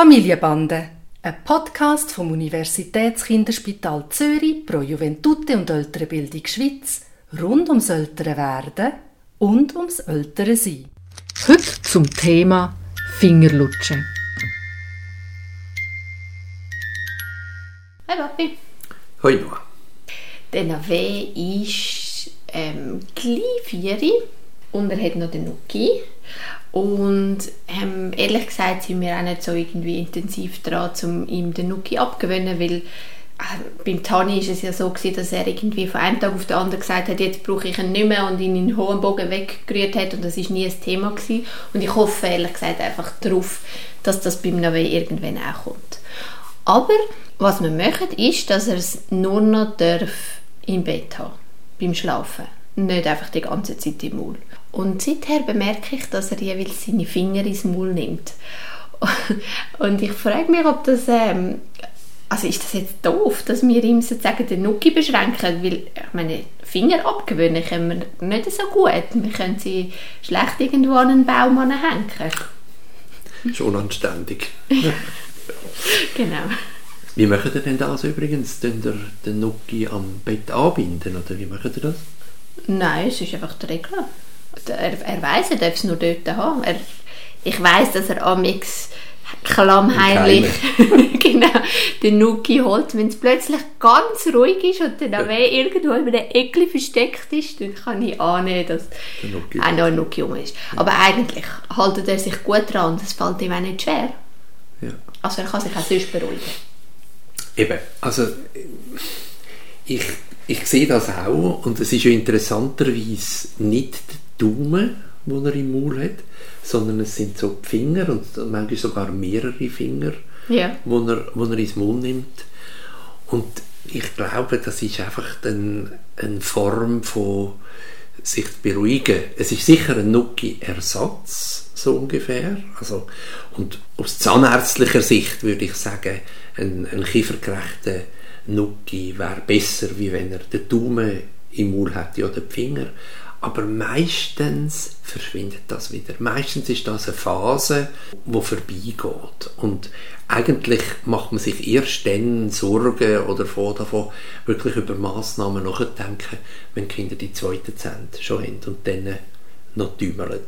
Familienbande, ein Podcast vom Universitätskinderspital Zürich pro Juventute und Ältere Bildung Schweiz rund ums ältere Werden und ums ältere Sein. Heute zum Thema Fingerlutschen. Hi Papi. Hoi Noah. Der Nave ist ähm, gleich vieri und er hat noch den Nuki. Und ähm, ehrlich gesagt sind wir auch nicht so irgendwie intensiv dran, um ihm den Nuki abgewöhnen, weil äh, beim Tani ist es ja so gewesen, dass er irgendwie von einem Tag auf den anderen gesagt hat, jetzt brauche ich ihn nicht mehr und ihn in hohen Bogen weggerührt hat und das ist nie ein Thema gewesen. Und ich hoffe ehrlich gesagt einfach darauf, dass das beim Nave irgendwann auch kommt. Aber was wir machen, ist, dass er es nur noch darf im Bett haben, beim Schlafen. Nicht einfach die ganze Zeit im Maul. Und seither bemerke ich, dass er jeweils seine Finger ins Maul nimmt. Und ich frage mich, ob das... Ähm, also ist das jetzt doof, dass wir ihm sozusagen den Nuki beschränken? Weil, ich meine, Finger abgewöhnen können wir nicht so gut. Wir können sie schlecht irgendwo an einen Baum hängen. Schon anständig. genau. Wie macht ihr denn das übrigens? Den, den Nuki am Bett anbinden? Oder wie macht ihr das? Nein, es ist einfach die Regel. Er, er weiss, er darf es nur dort haben. Er, ich weiss, dass er amix klammheimlich genau, den Nuki holt. Wenn es plötzlich ganz ruhig ist und dann ja. irgendwo in einem Eckli versteckt ist, dann kann ich annehmen, dass auch noch ein Nuki um ist. Ja. Aber eigentlich haltet er sich gut dran und es fällt ihm auch nicht schwer. Ja. Also er kann sich auch sonst beruhigen. Eben, also ich, ich sehe das auch und es ist ja interessanterweise nicht der Daumen, den er im Maul hat, sondern es sind so die Finger und manchmal sogar mehrere Finger, ja. wo, er, wo er ins Maul nimmt. Und ich glaube, das ist einfach eine, eine Form von sich zu beruhigen. Es ist sicher ein Nuki-Ersatz, so ungefähr. Also, und aus zahnärztlicher Sicht würde ich sagen, ein, ein kiefergerechter Nuki wäre besser, wie wenn er den Daumen im Maul hätte oder die Finger. Aber meistens verschwindet das wieder. Meistens ist das eine Phase, die vorbeigeht. Und eigentlich macht man sich erst dann Sorgen oder vor davon, wirklich über Massnahmen nachdenken, wenn die Kinder die zweite Zähne schon haben und dann noch tümeln.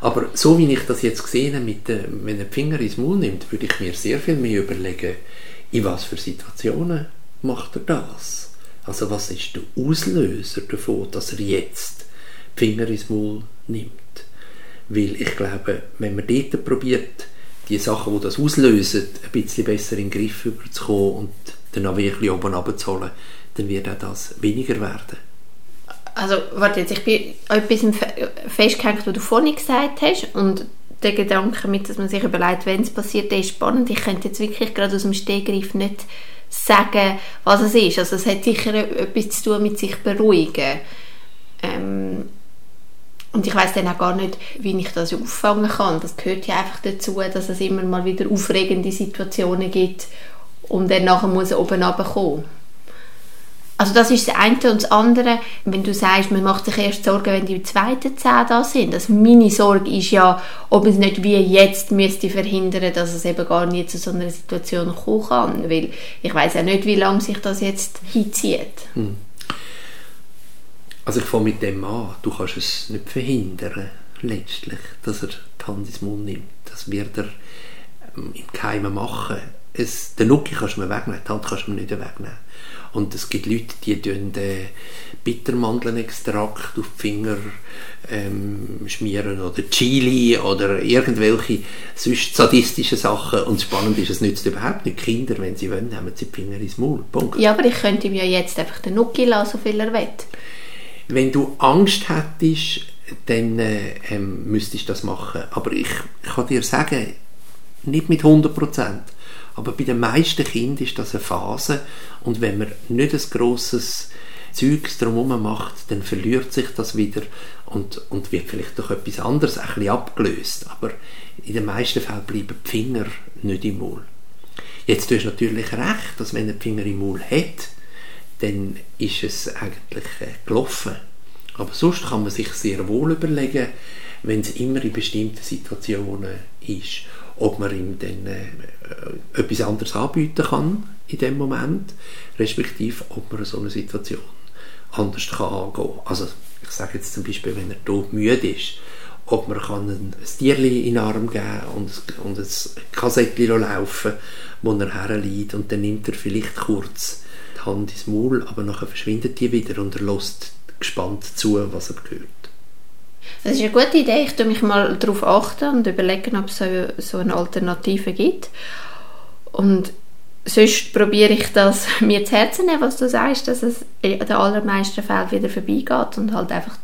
Aber so wie ich das jetzt gesehen habe, mit dem, wenn er den Finger ins Mund nimmt, würde ich mir sehr viel mehr überlegen, in was für Situationen macht er das? Also was ist der Auslöser davon, dass er jetzt die Finger ins Maul nimmt? Weil ich glaube, wenn man dort probiert, die Sachen, die das auslösen, ein bisschen besser in den Griff überzukommen und dann auch wirklich oben runterzuholen, dann wird auch das weniger werden. Also, warte jetzt, ich bin etwas festgehängt, was du vorhin gesagt hast und der Gedanke mit, dass man sich überlegt, wenn es passiert, der ist spannend. Ich könnte jetzt wirklich gerade aus dem Stegreif nicht sagen, was es ist. Also es hat sicher etwas zu tun mit sich beruhigen. Ähm, und ich weiß dann auch gar nicht, wie ich das auffangen kann. Das gehört ja einfach dazu, dass es immer mal wieder aufregende Situationen gibt und dann nachher muss er oben runterkommen. Also das ist das eine und das andere, wenn du sagst, man macht sich erst Sorgen, wenn die zweiten Zähne da sind. Also meine Sorge ist ja, ob es nicht wie jetzt müsste verhindern, dass es eben gar nicht zu so einer Situation kommen kann, weil ich weiß ja nicht, wie lange sich das jetzt hinzieht. Hm. Also ich fange mit dem an, du kannst es nicht verhindern, letztlich, dass er die Hand ins Mund nimmt. Das wird er ähm, im Keimen machen. Es, den Nuki kannst du mir wegnehmen, die Hand kannst du mir nicht wegnehmen. Und es gibt Leute, die tun den Bittermandelextrakt auf die Finger ähm, schmieren oder Chili oder irgendwelche sonst sadistische Sachen. Und spannend ist, es nützt überhaupt nicht. Kinder, wenn sie wollen, haben sie die Finger ins Maul. Punkt. Ja, aber ich könnte ihm ja jetzt einfach den Nuki lassen, so viel er will. Wenn du Angst hättest, dann äh, ähm, müsstest du das machen. Aber ich, ich kann dir sagen, nicht mit 100 Prozent. Aber bei den meisten Kindern ist das eine Phase und wenn man nicht ein grosses Zeugs drumherum macht, dann verliert sich das wieder und, und wird vielleicht durch etwas anderes ein bisschen abgelöst. Aber in den meisten Fällen bleiben die Finger nicht im Maul. Jetzt hast du natürlich recht, dass wenn er die Finger im Maul hat, dann ist es eigentlich äh, gelaufen. Aber sonst kann man sich sehr wohl überlegen, wenn es immer in bestimmten Situationen ist. Ob man ihm dann äh, etwas anderes anbieten kann in dem Moment, respektive ob man so eine Situation anders kann angehen kann. Also ich sage jetzt zum Beispiel, wenn er tot müde ist, ob man kann ein, Tierli in den Arm geben und, und ein Kassettchen laufen wo er herliegt und dann nimmt er vielleicht kurz die Hand ins Maul, aber nachher verschwindet die wieder und er lässt gespannt zu, was er hört. Das ist eine gute Idee. Ich tue mich mal darauf achten und überlegen, ob es so, so eine Alternative gibt. Und sonst probiere ich das mir zu Herzen nehmen, was du sagst, dass es in den allermeisten Fällen wieder vorbeigeht und halt einfach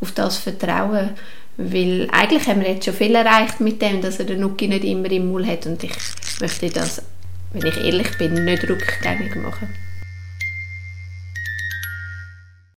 auf das vertrauen, weil eigentlich haben wir jetzt schon viel erreicht mit dem, dass er den Nuki nicht immer im Maul hat und ich möchte das, wenn ich ehrlich bin, nicht rückgängig machen.